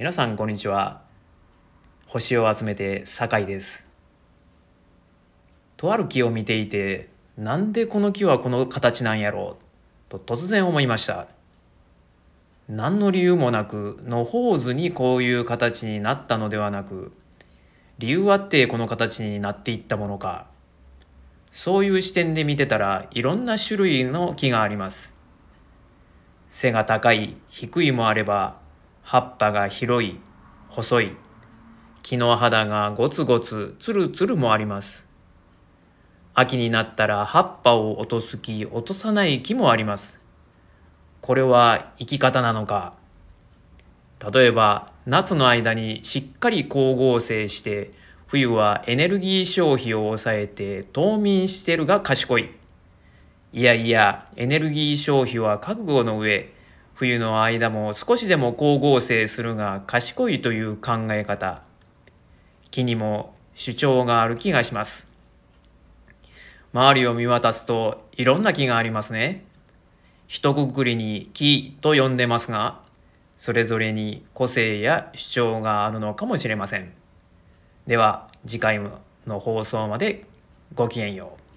皆さんこんにちは。星を集めて酒井です。とある木を見ていてなんでこの木はこの形なんやろう？と突然思いました。何の理由もなく野放図にこういう形になったのではなく理由あってこの形になっていったものか。そういう視点で見てたらいろんな種類の木があります。背が高い低いもあれば葉っぱが広い細い木の肌がゴツゴツツルツルもあります。秋になったら葉っぱを落とす木落とさない木もあります。これは生き方なのか？例えば夏の間にしっかり光合成して冬はエネルギー消費を抑えて冬眠してるが賢い。いやいやエネルギー消費は覚悟の上冬の間も少しでも光合成するが賢いという考え方。木にも主張がある気がします。周りを見渡すといろんな木がありますね。一括りに木と呼んでますがそれぞれに個性や主張があるのかもしれません。では次回の放送までごきげんよう。